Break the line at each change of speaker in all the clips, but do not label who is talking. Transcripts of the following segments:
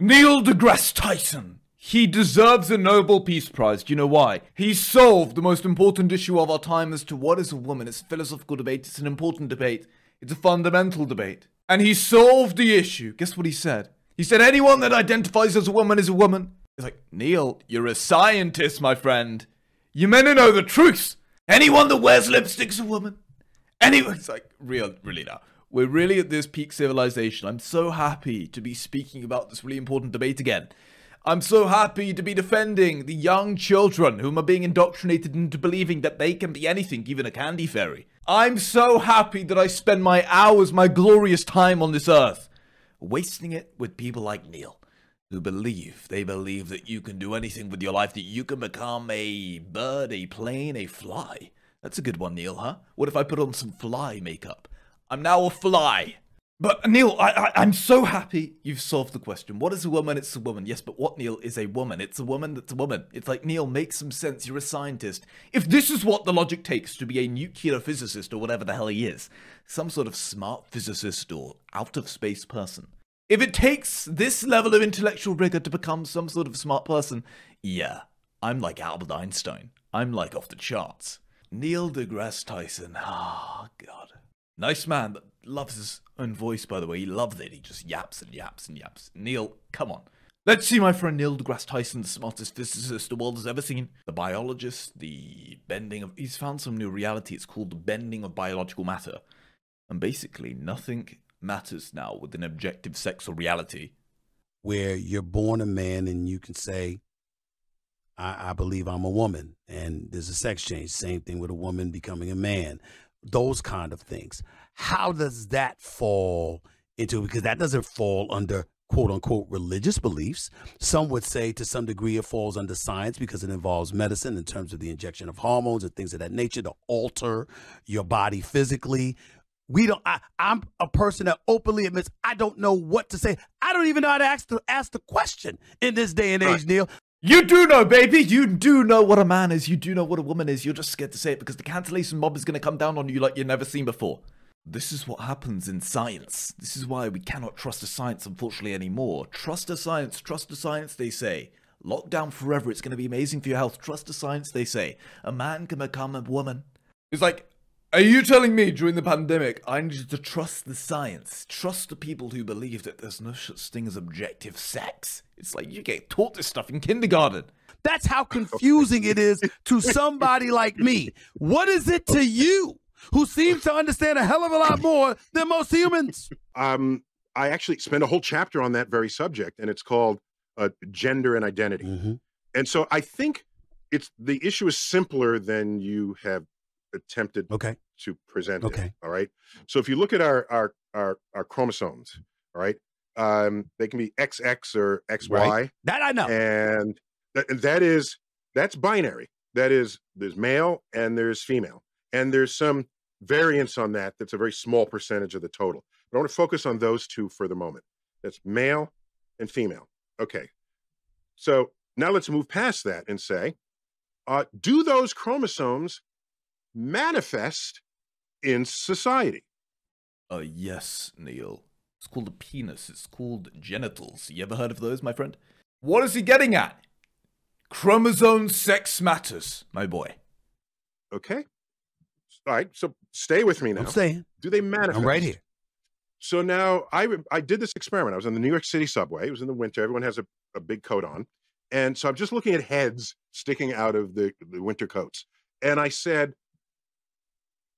Neil deGrasse Tyson. He deserves a Nobel Peace Prize. Do you know why? He solved the most important issue of our time as to what is a woman. It's a philosophical debate. It's an important debate. It's a fundamental debate. And he solved the issue. Guess what he said? He said anyone that identifies as a woman is a woman. He's like, Neil, you're a scientist, my friend. You men to know the truth. Anyone that wears lipstick's a woman. Anyone. It's like, real, really now. We're really at this peak civilization. I'm so happy to be speaking about this really important debate again. I'm so happy to be defending the young children whom are being indoctrinated into believing that they can be anything, even a candy fairy. I'm so happy that I spend my hours, my glorious time on this earth, wasting it with people like Neil, who believe, they believe that you can do anything with your life, that you can become a bird, a plane, a fly. That's a good one, Neil, huh? What if I put on some fly makeup? I'm now a fly. But Neil, I, I, am so happy you've solved the question. What is a woman? It's a woman. Yes, but what, Neil, is a woman? It's a woman that's a woman. It's like, Neil, make some sense. You're a scientist. If this is what the logic takes to be a nuclear physicist or whatever the hell he is, some sort of smart physicist or out of space person, if it takes this level of intellectual rigor to become some sort of smart person, yeah, I'm like Albert Einstein. I'm like off the charts. Neil deGrasse Tyson. Ah, oh, God. Nice man that loves his own voice, by the way. He loves it. He just yaps and yaps and yaps. Neil, come on. Let's see my friend Neil deGrasse Tyson, the smartest physicist the world has ever seen. The biologist, the bending of. He's found some new reality. It's called the bending of biological matter. And basically, nothing matters now with an objective sexual reality.
Where you're born a man and you can say, I, I believe I'm a woman. And there's a sex change. Same thing with a woman becoming a man. Those kind of things how does that fall into because that doesn't fall under quote unquote religious beliefs. Some would say to some degree it falls under science because it involves medicine in terms of the injection of hormones and things of that nature to alter your body physically. We don't. I, am a person that openly admits I don't know what to say. I don't even know how to ask the ask the question in this day and age, right. Neil.
You do know, baby. You do know what a man is. You do know what a woman is. You're just scared to say it because the cancellation mob is going to come down on you like you've never seen before. This is what happens in science. This is why we cannot trust a science, unfortunately, anymore. Trust a science, trust a science, they say. Lockdown forever, it's going to be amazing for your health. Trust a science, they say. A man can become a woman. It's like, are you telling me during the pandemic I needed to trust the science? Trust the people who believe that there's no such thing as objective sex? It's like you get taught this stuff in kindergarten.
That's how confusing it is to somebody like me. What is it to you? who seems to understand a hell of a lot more than most humans.
Um, I actually spent a whole chapter on that very subject, and it's called uh, gender and identity. Mm-hmm. And so I think it's the issue is simpler than you have attempted
okay.
to present
okay.
it. All right. So if you look at our our our, our chromosomes, all right, um, they can be XX or XY. Right.
That I know.
And th- that is that's binary. That is there's male and there's female. And there's some variance on that that's a very small percentage of the total. But I want to focus on those two for the moment. That's male and female. Okay. So now let's move past that and say, uh, do those chromosomes manifest in society?
Uh, yes, Neil. It's called a penis. It's called genitals. You ever heard of those, my friend? What is he getting at? Chromosome sex matters, my boy.
Okay. All right. So stay with me now.
I'm staying.
Do they manifest?
I'm right here.
So now I I did this experiment. I was on the New York City subway. It was in the winter. Everyone has a, a big coat on. And so I'm just looking at heads sticking out of the, the winter coats. And I said,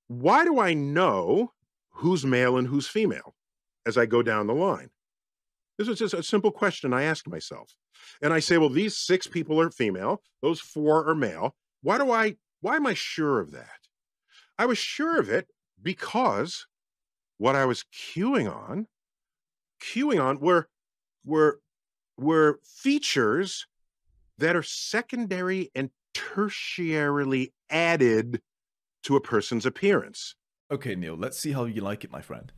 why do I know who's male and who's female as I go down the line? This is just a simple question I asked myself. And I say, well, these six people are female, those four are male. Why do I, why am I sure of that? I was sure of it because what I was cueing on, cueing on were were were features that are secondary and tertiarily added to a person's appearance.
Okay, Neil, let's see how you like it, my friend.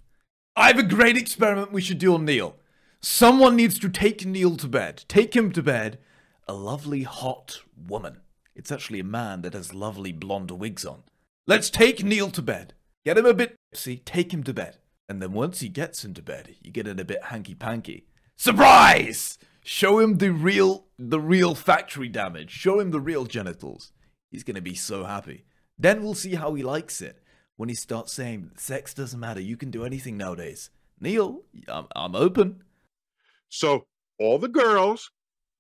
I have a great experiment we should do on Neil. Someone needs to take Neil to bed. Take him to bed. A lovely, hot woman. It's actually a man that has lovely blonde wigs on. Let's take Neil to bed. Get him a bit see, take him to bed. And then once he gets into bed, you get it a bit hanky panky. Surprise! Show him the real the real factory damage. Show him the real genitals. He's gonna be so happy. Then we'll see how he likes it when he starts saying sex doesn't matter. You can do anything nowadays. Neil, I'm, I'm open.
So all the girls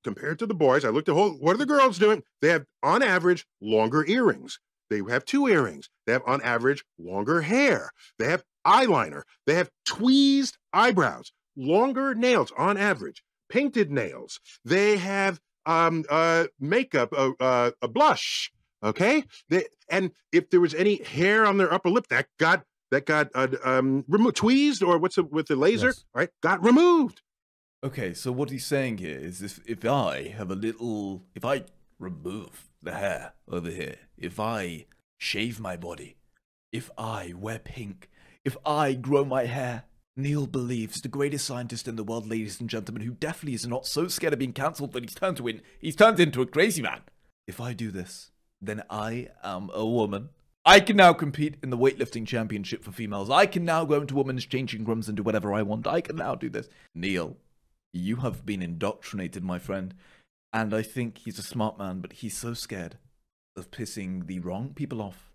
compared to the boys, I looked at whole what are the girls doing? They have on average longer earrings. They have two earrings. They have on average longer hair. They have eyeliner. They have tweezed eyebrows, longer nails on average, painted nails. They have um uh makeup, uh, uh, a blush. Okay, they, and if there was any hair on their upper lip, that got that got uh, um removed, tweezed or what's it with the laser?
Yes.
Right, got removed.
Okay, so what he's saying here is if if I have a little if I remove the hair over here, if I shave my body, if I wear pink, if I grow my hair, Neil believes the greatest scientist in the world, ladies and gentlemen, who definitely is not so scared of being cancelled that he's turned to in he's turned into a crazy man. If I do this, then I am a woman. I can now compete in the weightlifting championship for females. I can now go into women's changing rooms and do whatever I want. I can now do this. Neil, you have been indoctrinated, my friend. And I think he's a smart man, but he's so scared of pissing the wrong people off.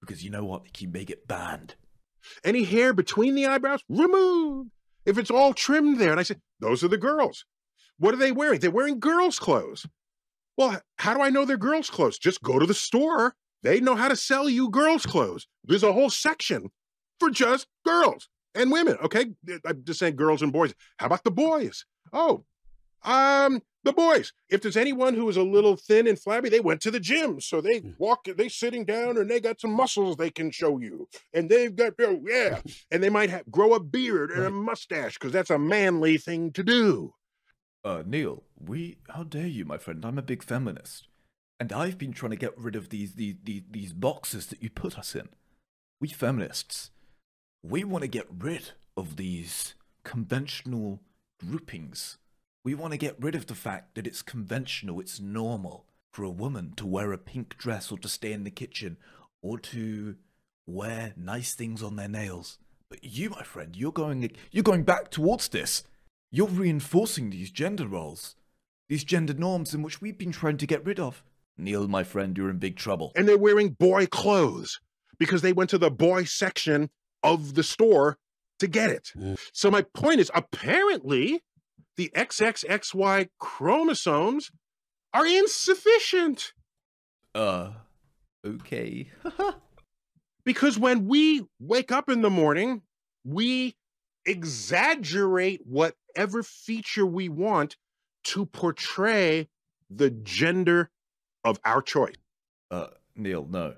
Because you know what? He may get banned.
Any hair between the eyebrows, removed. If it's all trimmed there, and I said, those are the girls. What are they wearing? They're wearing girls' clothes. Well, how do I know they're girls' clothes? Just go to the store. They know how to sell you girls' clothes. There's a whole section for just girls and women. Okay, I'm just saying girls and boys. How about the boys? Oh, um, the boys. If there's anyone who is a little thin and flabby, they went to the gym, so they walk. They sitting down and they got some muscles they can show you, and they've got oh yeah, and they might have, grow a beard and a mustache because that's a manly thing to do.
Uh, Neil, we. How dare you, my friend? I'm a big feminist. And I've been trying to get rid of these, these, these, these boxes that you put us in. We feminists, we want to get rid of these conventional groupings. We want to get rid of the fact that it's conventional, it's normal for a woman to wear a pink dress or to stay in the kitchen or to wear nice things on their nails. But you, my friend, you're going you're going back towards this. You're reinforcing these gender roles, these gender norms in which we've been trying to get rid of. Neil, my friend, you're in big trouble.
and they're wearing boy clothes because they went to the boy section of the store to get it.
Mm.
So my point is apparently the XXXY chromosomes are insufficient
Uh, okay.
because when we wake up in the morning, we exaggerate whatever feature we want to portray the gender of our choice.
uh, Neil, no.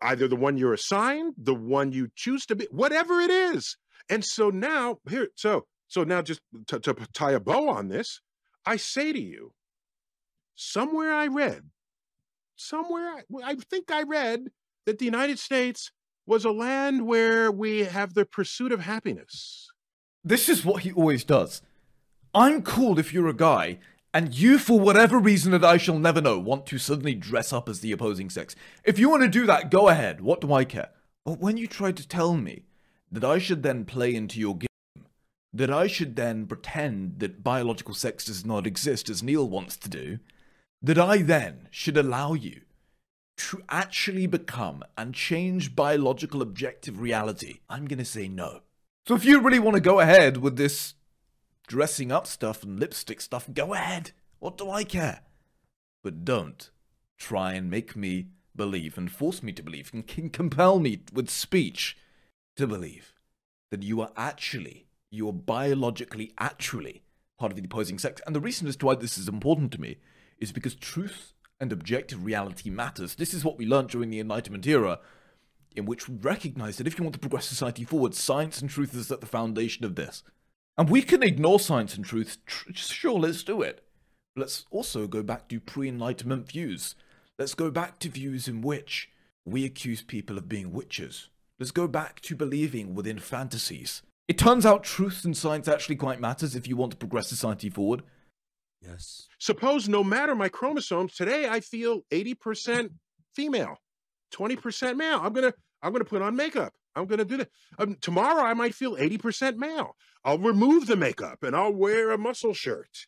either the one you're assigned, the one you choose to be, whatever it is. And so now, here, so so now just to, to tie a bow on this, I say to you, somewhere I read, somewhere I, I think I read that the United States was a land where we have the pursuit of happiness.
This is what he always does. I'm cool if you're a guy, and you, for whatever reason that I shall never know, want to suddenly dress up as the opposing sex. If you want to do that, go ahead. What do I care? But when you try to tell me that I should then play into your game, that I should then pretend that biological sex does not exist as Neil wants to do, that I then should allow you to actually become and change biological objective reality, I'm going to say no. So if you really want to go ahead with this dressing up stuff and lipstick stuff, go ahead. What do I care? But don't try and make me believe and force me to believe and compel me with speech to believe that you are actually, you are biologically actually part of the opposing sex. And the reason as to why this is important to me is because truth and objective reality matters. This is what we learned during the Enlightenment era, in which we recognize that if you want to progress society forward, science and truth is at the foundation of this. And we can ignore science and truth. Tr- sure, let's do it. Let's also go back to pre Enlightenment views. Let's go back to views in which we accuse people of being witches. Let's go back to believing within fantasies. It turns out truth and science actually quite matters if you want to progress society forward.
Yes.
Suppose no matter my chromosomes, today I feel 80% female, 20% male. I'm gonna I'm gonna put on makeup. I'm gonna do that. Um, tomorrow I might feel 80% male. I'll remove the makeup and I'll wear a muscle shirt.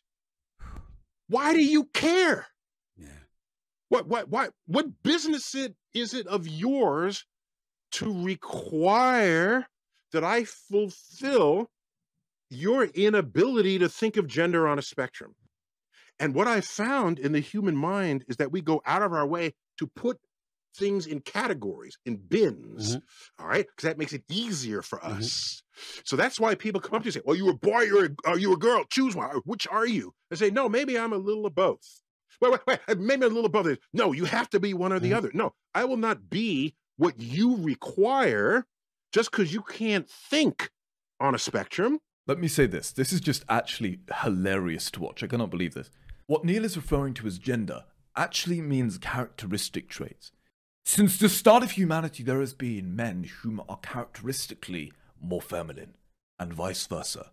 Why do you care?
Yeah.
What what what what business it is it of yours to require that I fulfill your inability to think of gender on a spectrum? And what I found in the human mind is that we go out of our way to put things in categories, in bins, all right? Because that makes it easier for
Mhm.
us. So that's why people come up to you and say, "Well, you a boy, you're a, you a girl? Choose one. Which are you?" I say, "No, maybe I'm a little of both." Wait, wait, wait. uh, Maybe a little of both. No, you have to be one or the
Mhm.
other. No, I will not be what you require just because you can't think on a spectrum.
Let me say this. This is just actually hilarious to watch. I cannot believe this. What Neil is referring to as gender actually means characteristic traits. Since the start of humanity, there has been men whom are characteristically more feminine, and vice versa.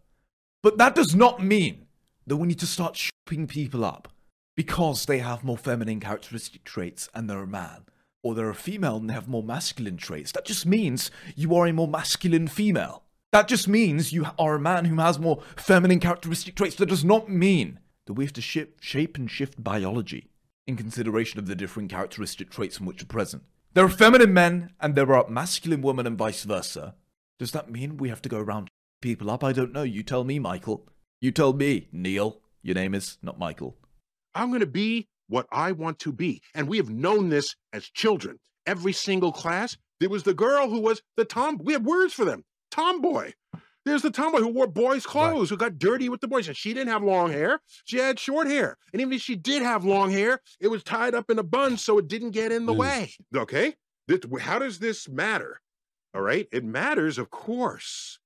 But that does not mean that we need to start shooping people up because they have more feminine characteristic traits and they're a man, or they're a female and they have more masculine traits. That just means you are a more masculine female. That just means you are a man who has more feminine characteristic traits. That does not mean that we have to ship, shape and shift biology in consideration of the different characteristic traits in which are present. There are feminine men and there are masculine women and vice versa. Does that mean we have to go around people up? I don't know. You tell me, Michael. You tell me, Neil. Your name is not Michael.
I'm going to be what I want to be. And we have known this as children. Every single class, there was the girl who was the tom. We have words for them. Tomboy. There's the tomboy who wore boys' clothes, who got dirty with the boys. And she didn't have long hair. She had short hair. And even if she did have long hair, it was tied up in a bun so it didn't get in the
Mm.
way. Okay? That- How does this matter? All right? It matters, of course.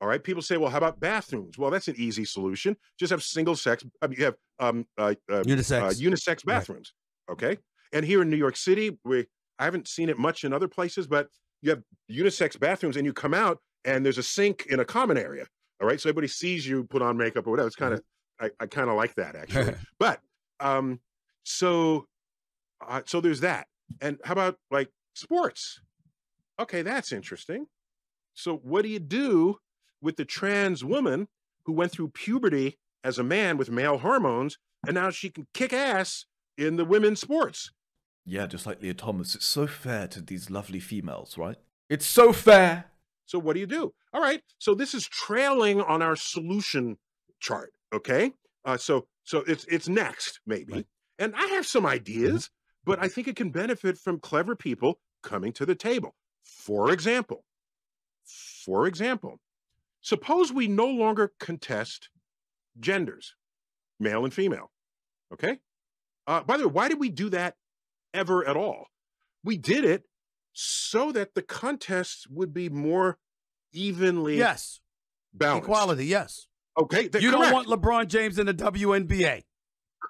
All right. People say, well, how about bathrooms? Well, that's an easy solution. Just have single sex. I mean, you have um, uh, uh,
Unisex.
uh, unisex
Right.
bathrooms. Okay. And here in New York City, we I haven't seen it much in other places, but you have unisex bathrooms and you come out and there's a sink in a common area. All right. So everybody sees you put on makeup or whatever. It's kind of I, I kind of like that actually. but um so uh, so there's that. And how about like sports? Okay, that's interesting. So what do you do with the trans woman who went through puberty as a man with male hormones and now she can kick ass in the women's sports?
Yeah, just like Lia Thomas. It's so fair to these lovely females, right? It's so fair.
So what do you do? All right. So this is trailing on our solution chart. Okay. Uh, so so it's it's next maybe,
Right.
and I have some ideas, but I think it can benefit from clever people coming to the table. For example, for example, suppose we no longer contest genders, male and female. Okay. Uh, by the way, why did we do that ever at all? We did it so that the contests would be more evenly
yes.
balanced.
Equality, yes.
Okay,
You
correct.
don't want LeBron James in the WNBA.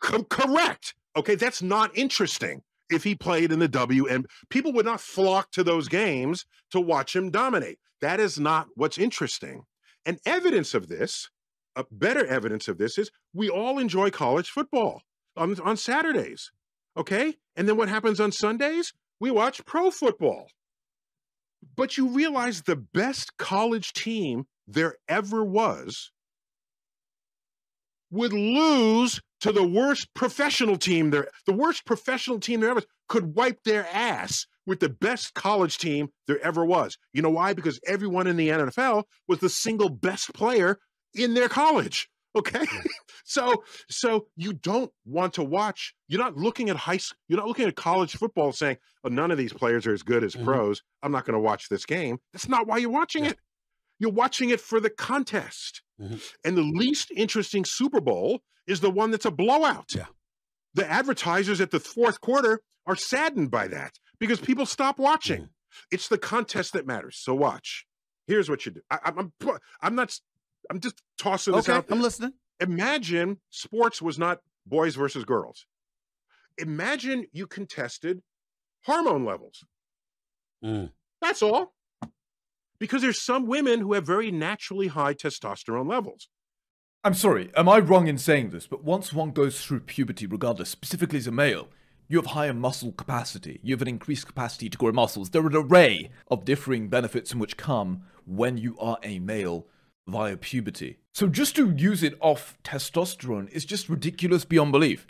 Co- correct. Okay, that's not interesting. If he played in the W and people would not flock to those games to watch him dominate. That is not what's interesting. And evidence of this, a better evidence of this is we all enjoy college football on, on Saturdays. Okay? And then what happens on Sundays? We watch pro football. But you realize the best college team there ever was would lose to the worst professional team there. The worst professional team there ever could wipe their ass with the best college team there ever was. You know why? Because everyone in the NFL was the single best player in their college. Okay. so so you don't want to watch, you're not looking at high school, you're not looking at college football saying, oh, none of these players are as good as
Mhm.
pros. I'm not going to watch this game. That's not why you're watching
Yeah.
it. You're watching it for the contest.
Mhm.
And the least interesting Super Bowl is the one that's a blowout.
Yeah.
The advertisers at the fourth quarter are saddened by that because people stop watching.
Mhm.
It's the contest that matters. So watch. Here's what you do. I, I'm, I'm, I'm not. I'm just tossing this
Okay,
out. there.
I'm listening.
Imagine sports was not boys versus girls. Imagine you contested hormone levels.
Mm.
That's all. Because there's some women who have very naturally high testosterone levels.
I'm sorry, am I wrong in saying this? But once one goes through puberty, regardless, specifically as a male, you have higher muscle capacity. You have an increased capacity to grow muscles. There are an array of differing benefits in which come when you are a male via puberty. So just to use it off testosterone is just ridiculous beyond belief.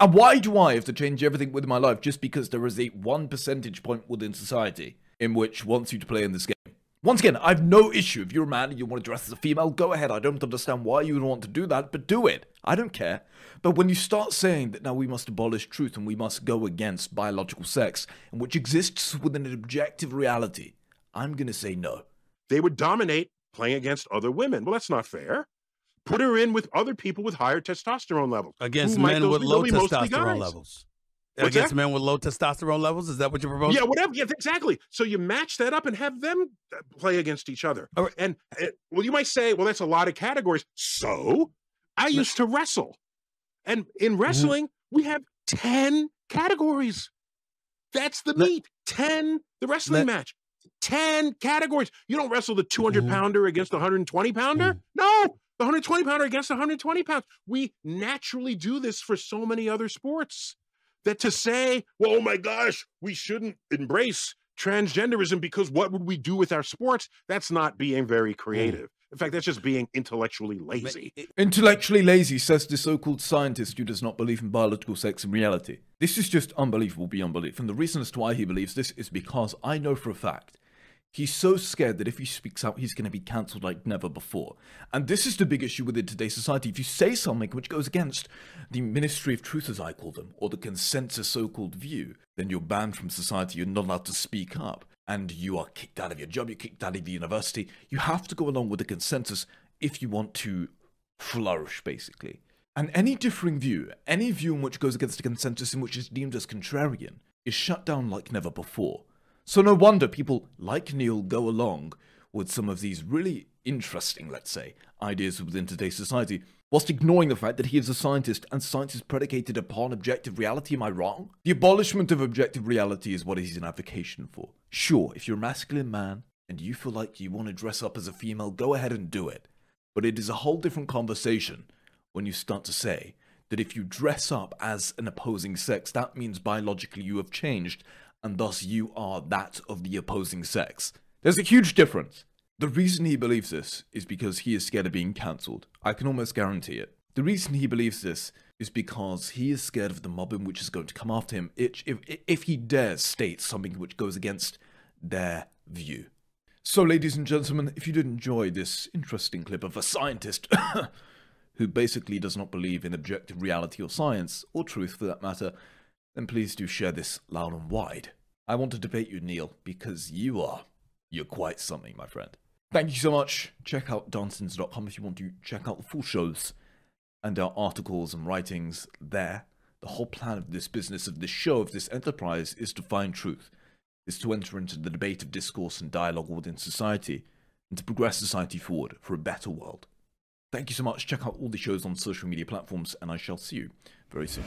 And why do I have to change everything within my life just because there is a one percentage point within society in which wants you to play in this game? Once again, I have no issue. If you're a man and you want to dress as a female, go ahead. I don't understand why you would want to do that, but do it. I don't care. But when you start saying that now we must abolish truth and we must go against biological sex, and which exists within an objective reality, I'm going to say no.
They would dominate playing against other women. Well, that's not fair. Put her in with other people with higher testosterone levels.
Against men with low
They'll be mostly
testosterone levels.
What's
Against
that?
men with low testosterone levels? Is that what you're proposing?
Yeah, whatever. Yeah, exactly. So you match that up and have them uh, play against each other.
Right.
And uh, well, you might say, well, that's a lot of categories. So I used to wrestle, and in
Mm-hmm.
wrestling we have ten categories. That's the
Let-
meat. Ten the wrestling
let-
match. Ten categories. You don't wrestle the 200
Mhm.
pounder against the 120 pounder.
Mhm.
No, the 120 pounder against the 120 pounds. We naturally do this for so many other sports that to say, well, oh my gosh, we shouldn't embrace transgenderism because what would we do with our sports? That's not being very creative. In fact, that's just being intellectually lazy.
Intellectually lazy, says the so called scientist who does not believe in biological sex in reality. This is just unbelievable beyond belief. And the reason as to why he believes this is because I know for a fact he's so scared that if he speaks out, he's going to be cancelled like never before. And this is the big issue within today's society. If you say something which goes against the Ministry of Truth, as I call them, or the consensus so called view, then you're banned from society. You're not allowed to speak up. And you are kicked out of your job, you're kicked out of the university. You have to go along with the consensus if you want to flourish, basically. And any differing view, any view in which goes against the consensus in which is deemed as contrarian, is shut down like never before. So no wonder people like Neil go along with some of these really interesting, let's say, ideas within today's society, whilst ignoring the fact that he is a scientist and science is predicated upon objective reality. Am I wrong? The abolishment of objective reality is what he's an advocation for. Sure, if you're a masculine man and you feel like you want to dress up as a female, go ahead and do it. But it is a whole different conversation when you start to say that if you dress up as an opposing sex, that means biologically you have changed, and thus you are that of the opposing sex. There's a huge difference. The reason he believes this is because he is scared of being cancelled. I can almost guarantee it. The reason he believes this is because he is scared of the mobbing which is going to come after him if, if, if he dares state something which goes against their view. So, ladies and gentlemen, if you did enjoy this interesting clip of a scientist who basically does not believe in objective reality or science, or truth for that matter, then please do share this loud and wide. I want to debate you, Neil, because you are. You're quite something, my friend. Thank you so much. Check out darntons.com if you want to check out the full shows and our articles and writings there. The whole plan of this business, of this show, of this enterprise is to find truth, is to enter into the debate of discourse and dialogue within society, and to progress society forward for a better world. Thank you so much. Check out all the shows on social media platforms, and I shall see you very soon.